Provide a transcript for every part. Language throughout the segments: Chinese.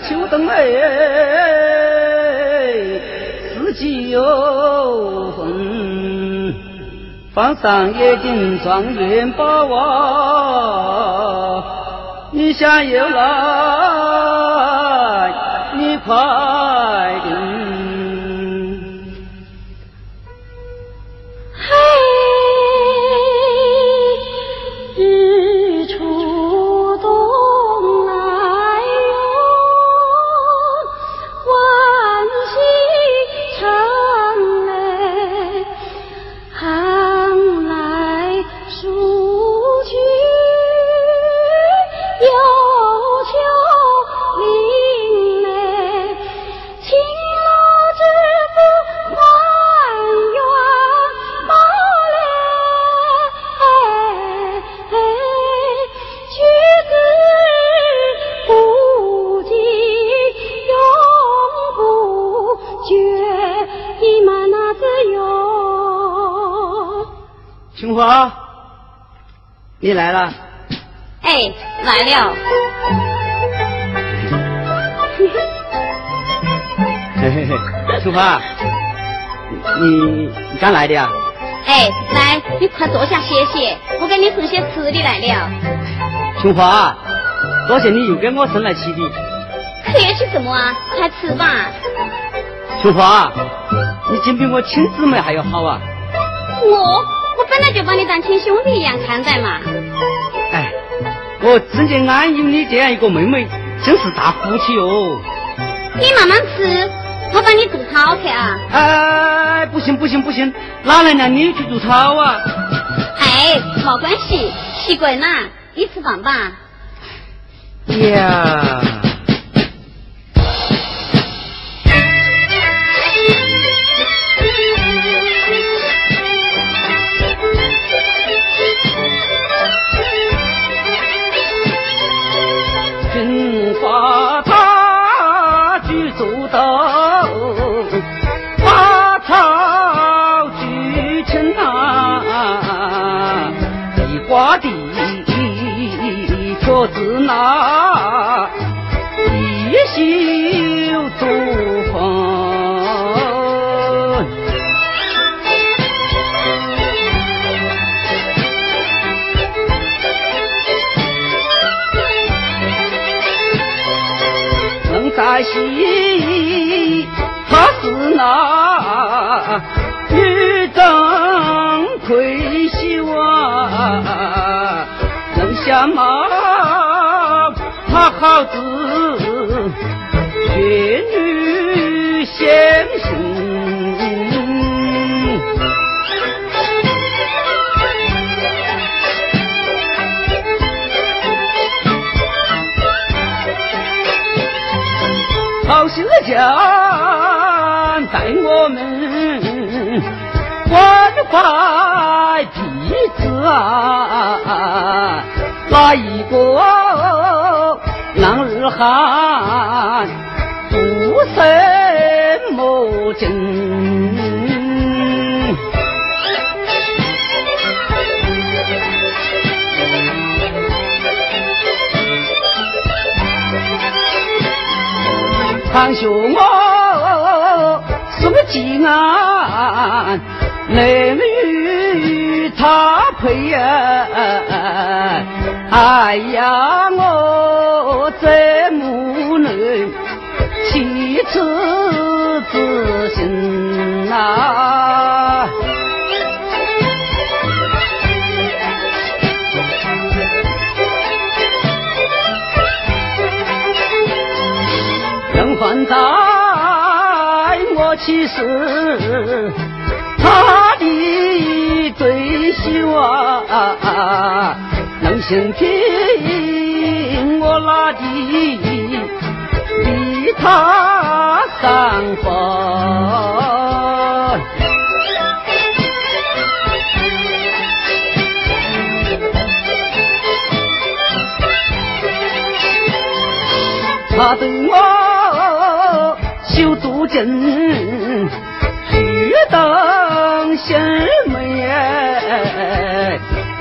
秋冬哎，四季有风，放上一顶状元把娃，你想又来，你快点。你来了，哎，来了。嘿嘿嘿，春花，你你刚来的呀？哎，来，你快坐下歇歇，我给你送些吃的来了。春花，多谢你又给我送来吃的。客气什么啊？快吃吧。琼花，你竟比我亲姊妹还要好啊。我。我本来就把你当亲兄弟一样看待嘛。哎，我真正安有你这样一个妹妹，真是大福气哦。你慢慢吃，我帮你做草去啊。哎，不行不行不行，哪能让你去做草啊？哎，没关系，习惯了，你吃饭吧。呀。那一宿作风，人在西，他是那好心家待我们关怀弟子啊，哪一个？男儿汉，不什么精？上学我什么技安，男女他配呀，哎呀我。怎么能弃此之心呐？人还在，我岂是他的对手啊？能信听？我拉的替他上坟，他对我修足劲，须当心门。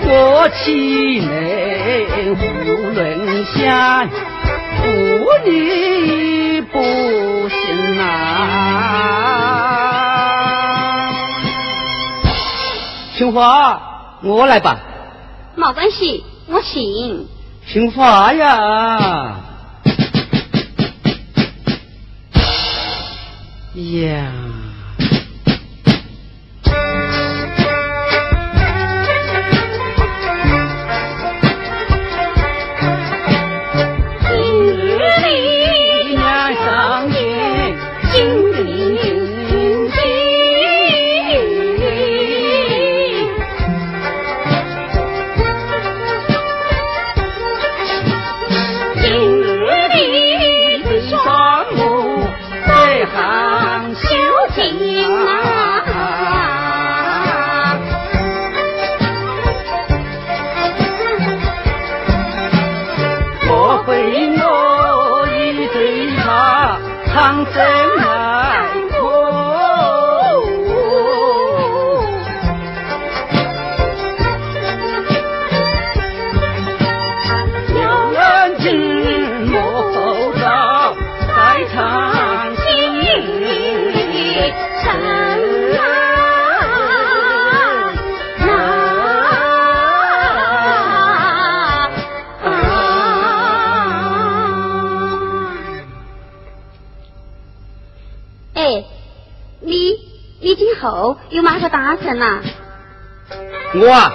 我岂能胡论相，负你不信啊！青花，我来吧。没关系，我信。青花呀！Yeah. 상태 呀。有哪个大臣呐？我啊，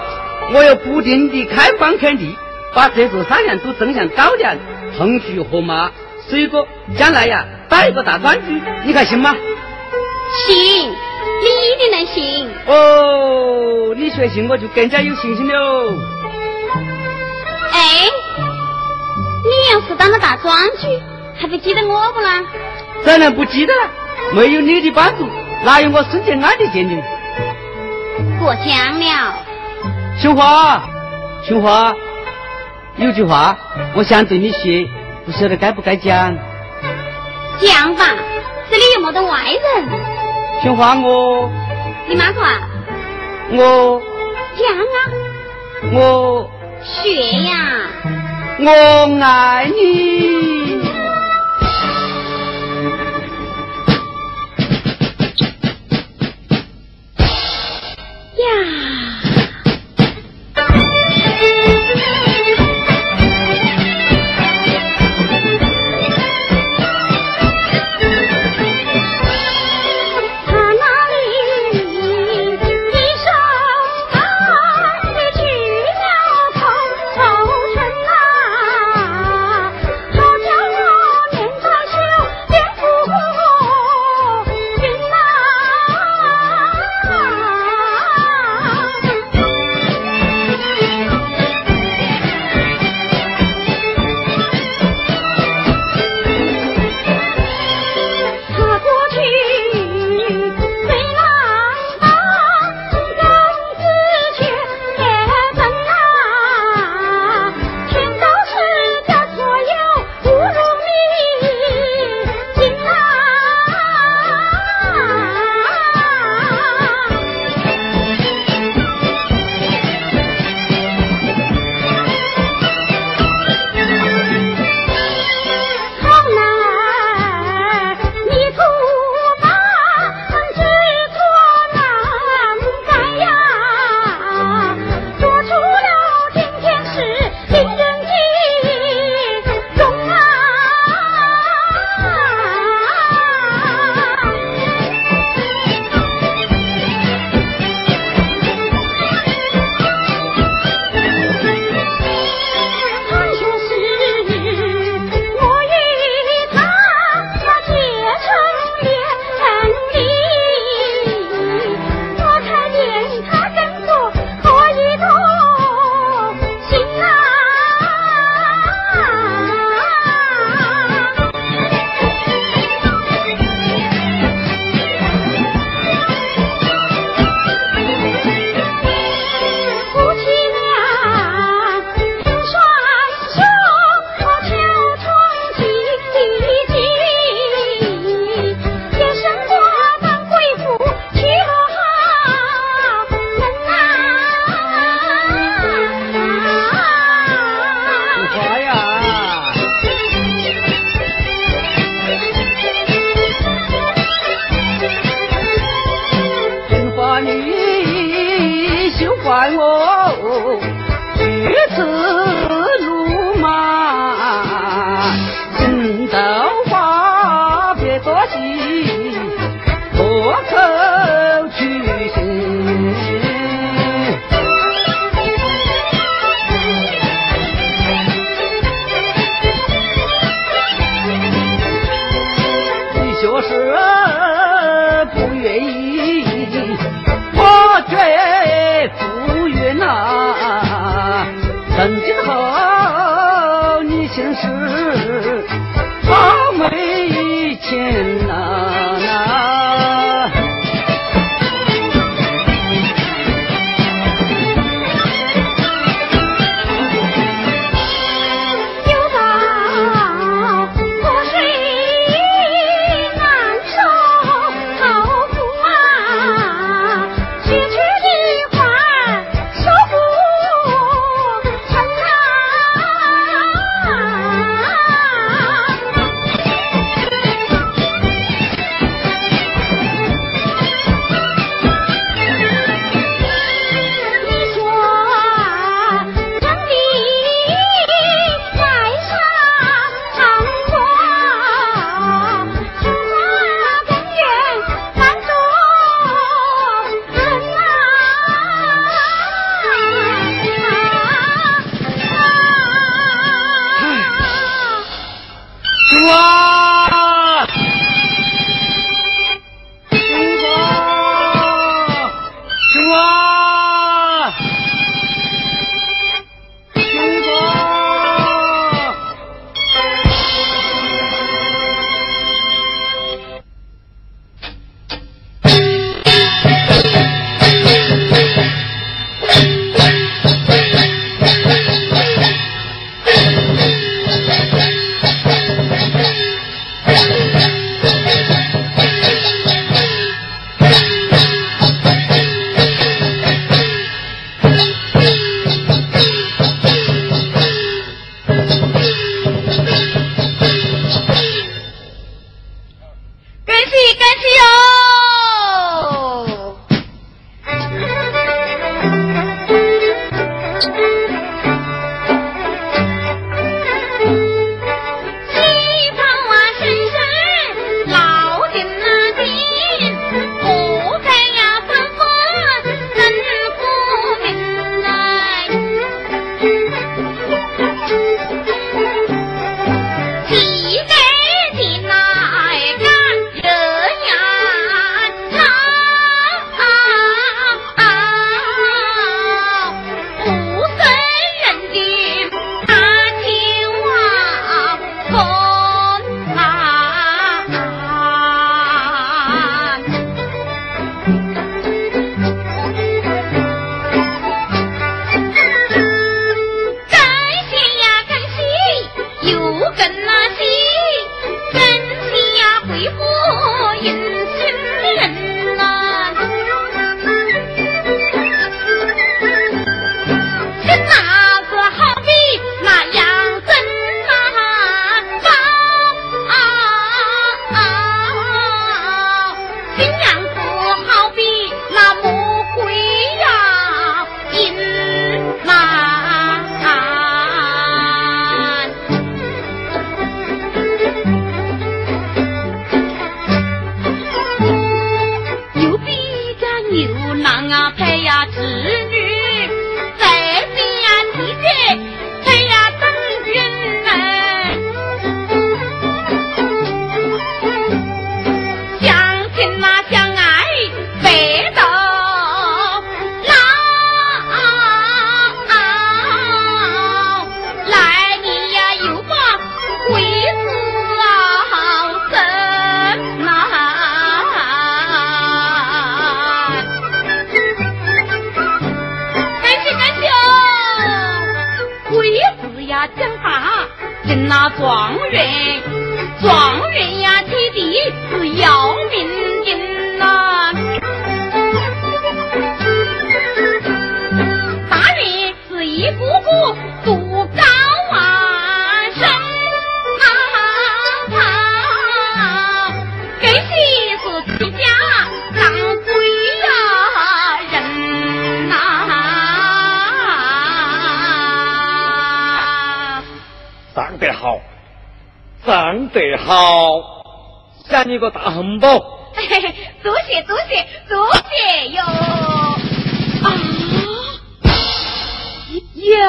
我要不停地开荒垦地，把这座山堰都种上高粱、红薯、河马、水果，将来呀，打一个大专区，你看行吗？行，你一定能行。哦，你说信，我就更加有信心了。哎，你要是当了大庄主，还不记得我不啦？当然不记得了，没有你的帮助。哪有我孙建安的鉴定？过奖了。青花，青花，有句话我想对你说，不晓得该不该讲。讲吧，这里又没得外人。青花，我。你妈说啊？我。讲啊。我。学呀。我爱你。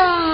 呀！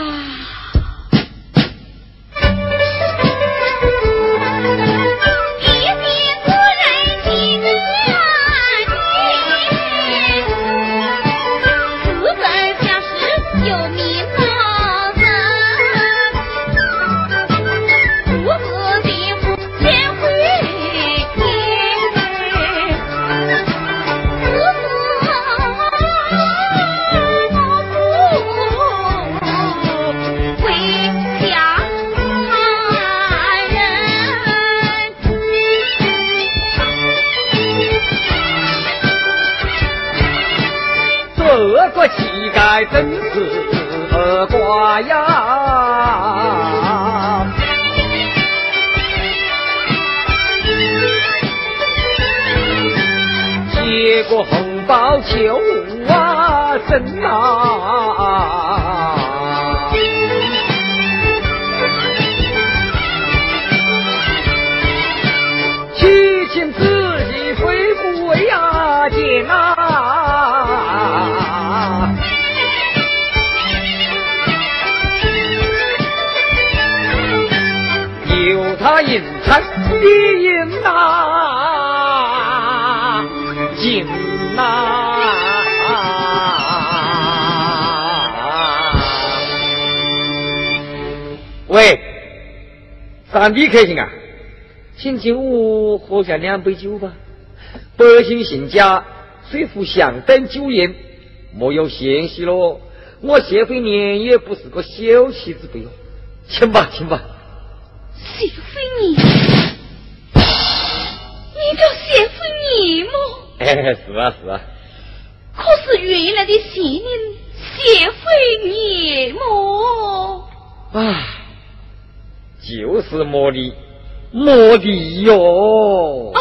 他银餐的银呐，金呐！喂，三弟开心啊，请进屋喝下两杯酒吧。百姓姓家，虽负相等酒宴，莫有嫌隙喽。我谢飞年也不是个小气之辈哦，请吧，请吧。谢飞你，你叫谢飞你吗？哎，是啊是啊。可是原来的姓谢飞你吗？啊，就是莫莉，莫莉哟。啊。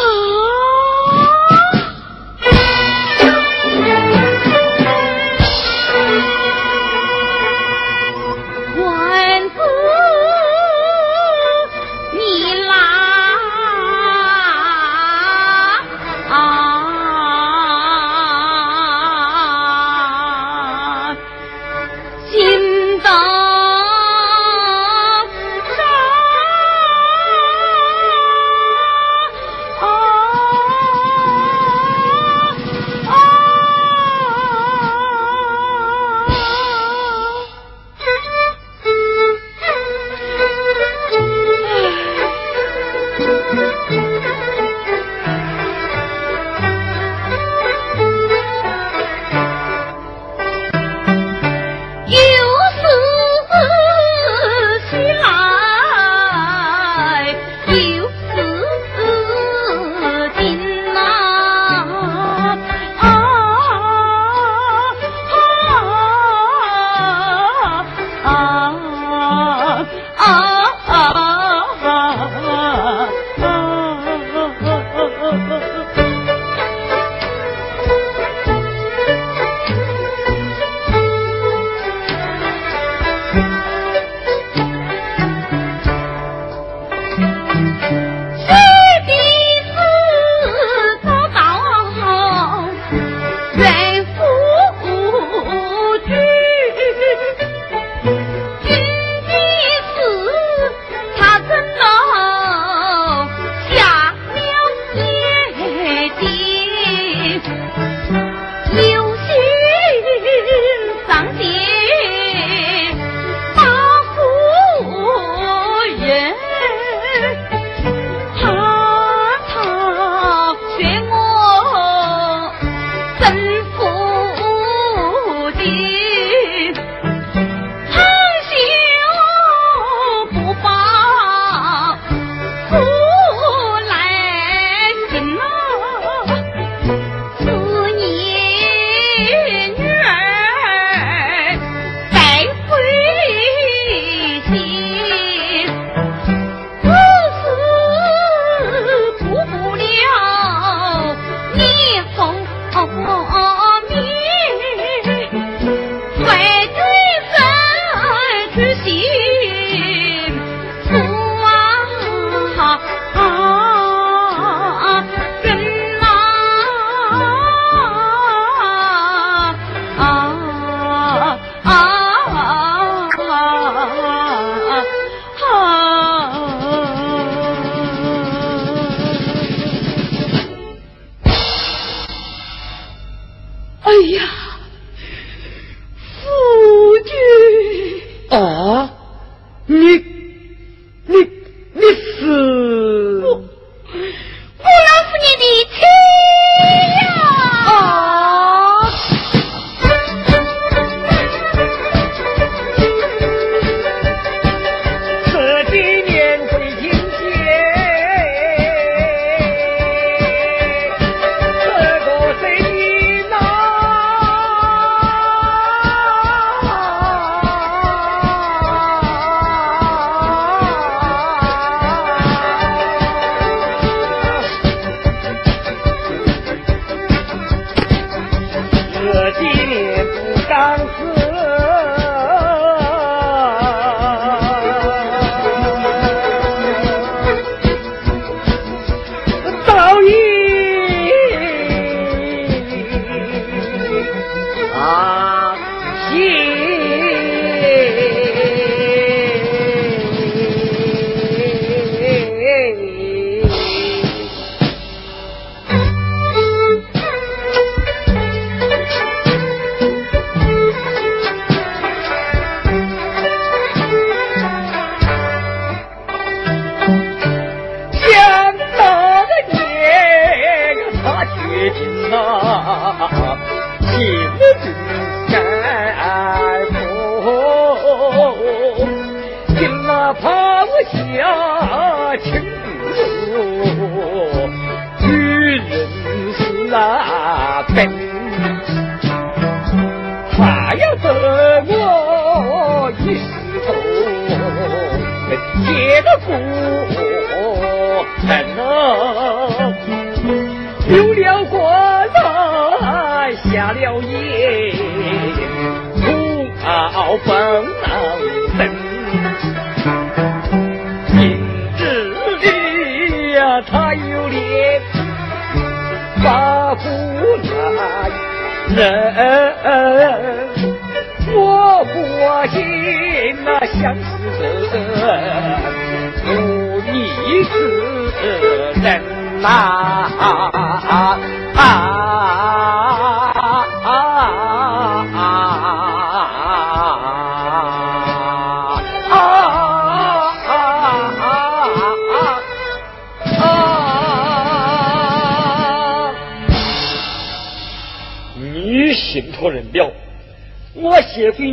我只在乎，今哪怕我下轻手，女人是来分，还要得我一时好，个过。好风浪生明知你呀他有脸把夫难人我不信那相思生不一人呐啊啊啊。Sẽ phi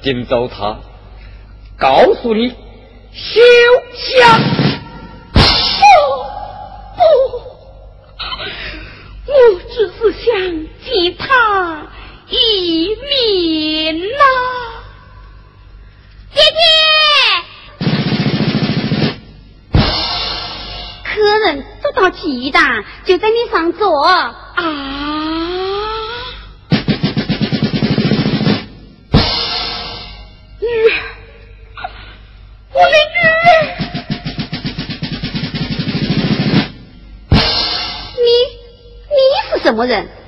还想顶走他？告诉你，休想！不不，我只是想见他一面呐，姐姐。客人都到齐的，就在你上座啊。么人？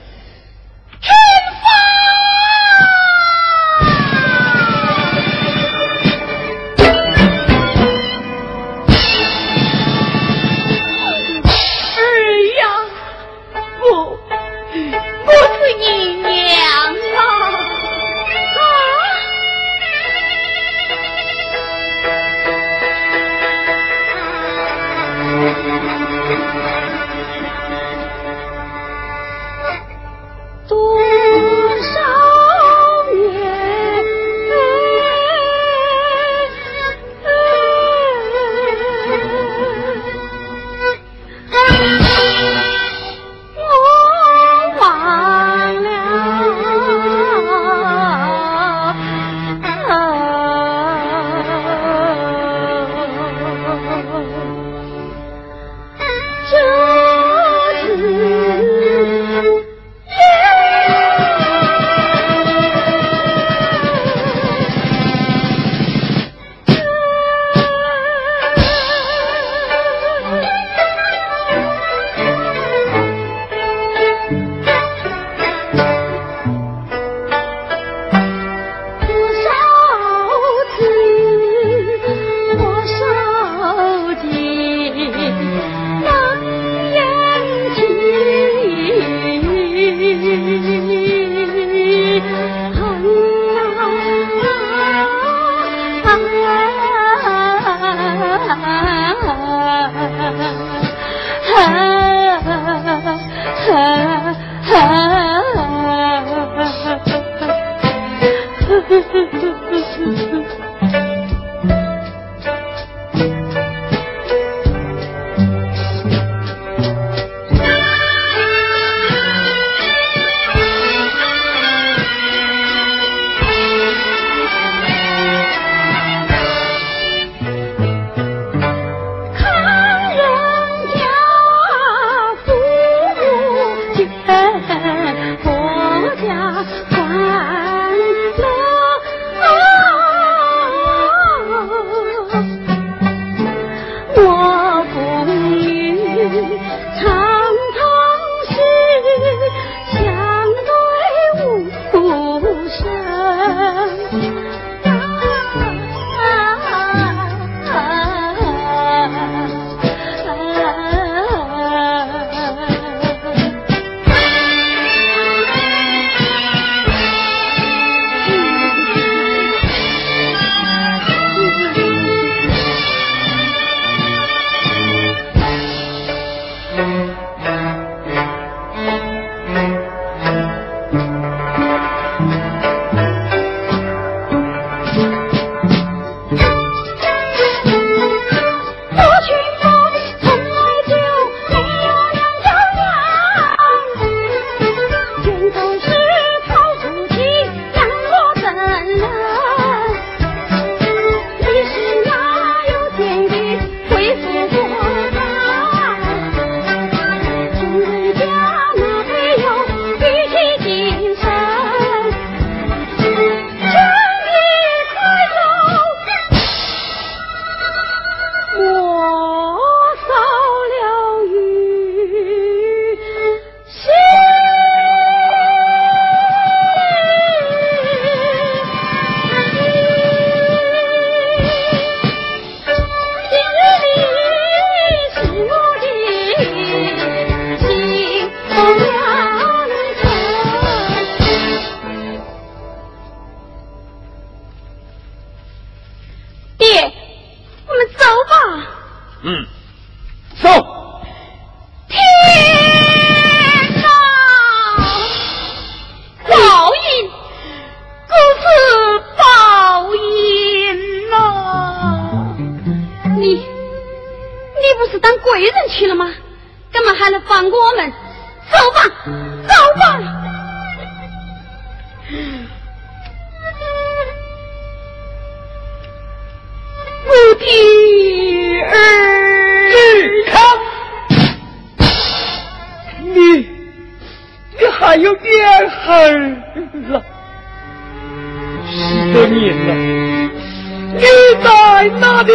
在哪里？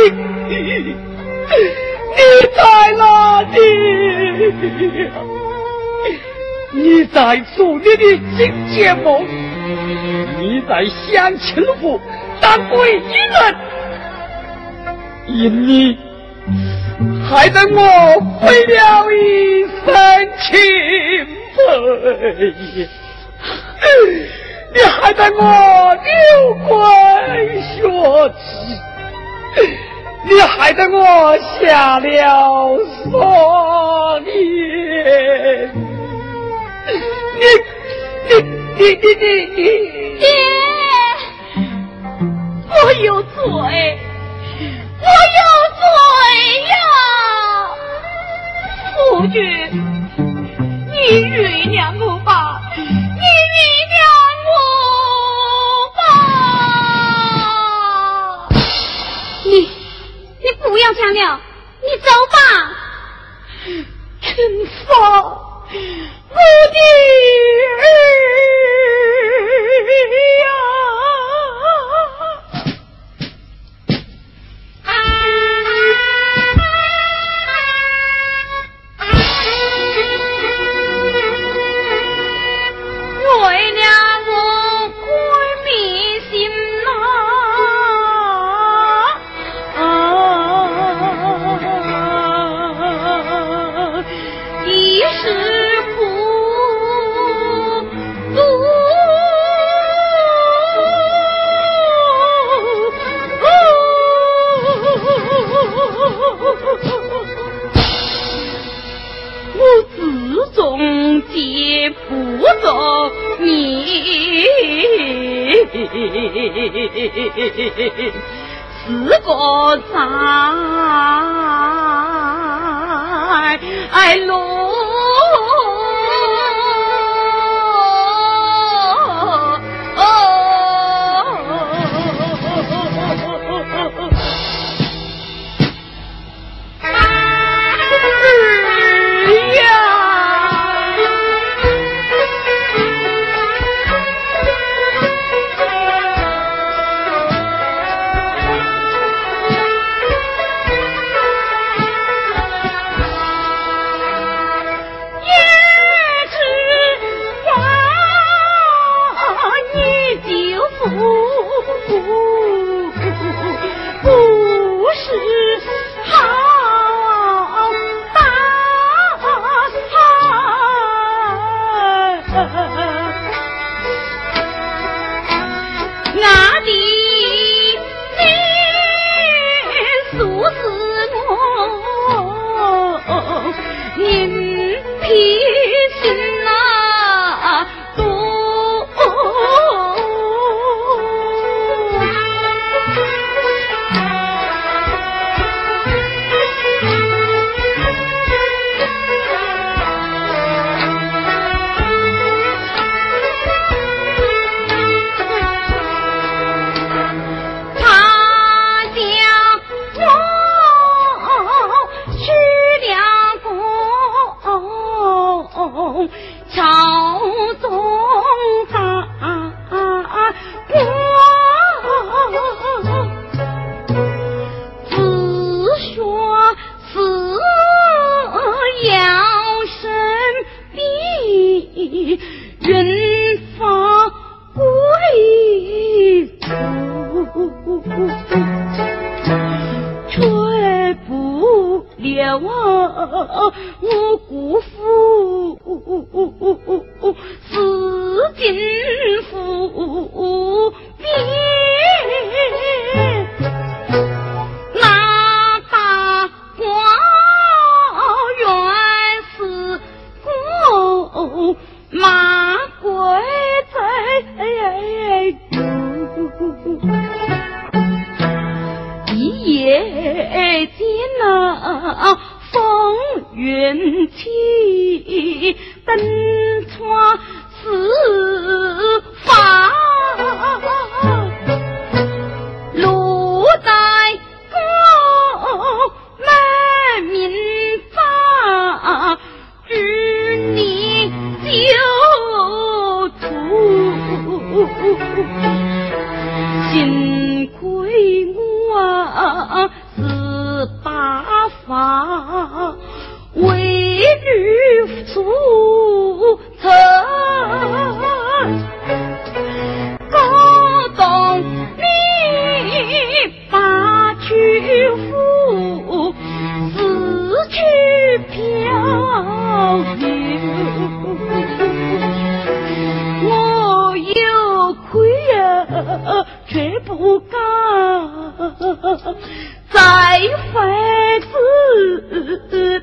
你在哪里？你在做你的新节目？你在享清福当贵人？因你害得我毁了一身清白，你害得我流官学子，你害得我下了双眼，你你你你你你，爹，我有罪。我有罪呀，夫君，你原谅我吧，你原谅我吧。不要讲了，你走吧。陈风，我的儿呀。别忘我姑父。我有亏呀却不敢再会子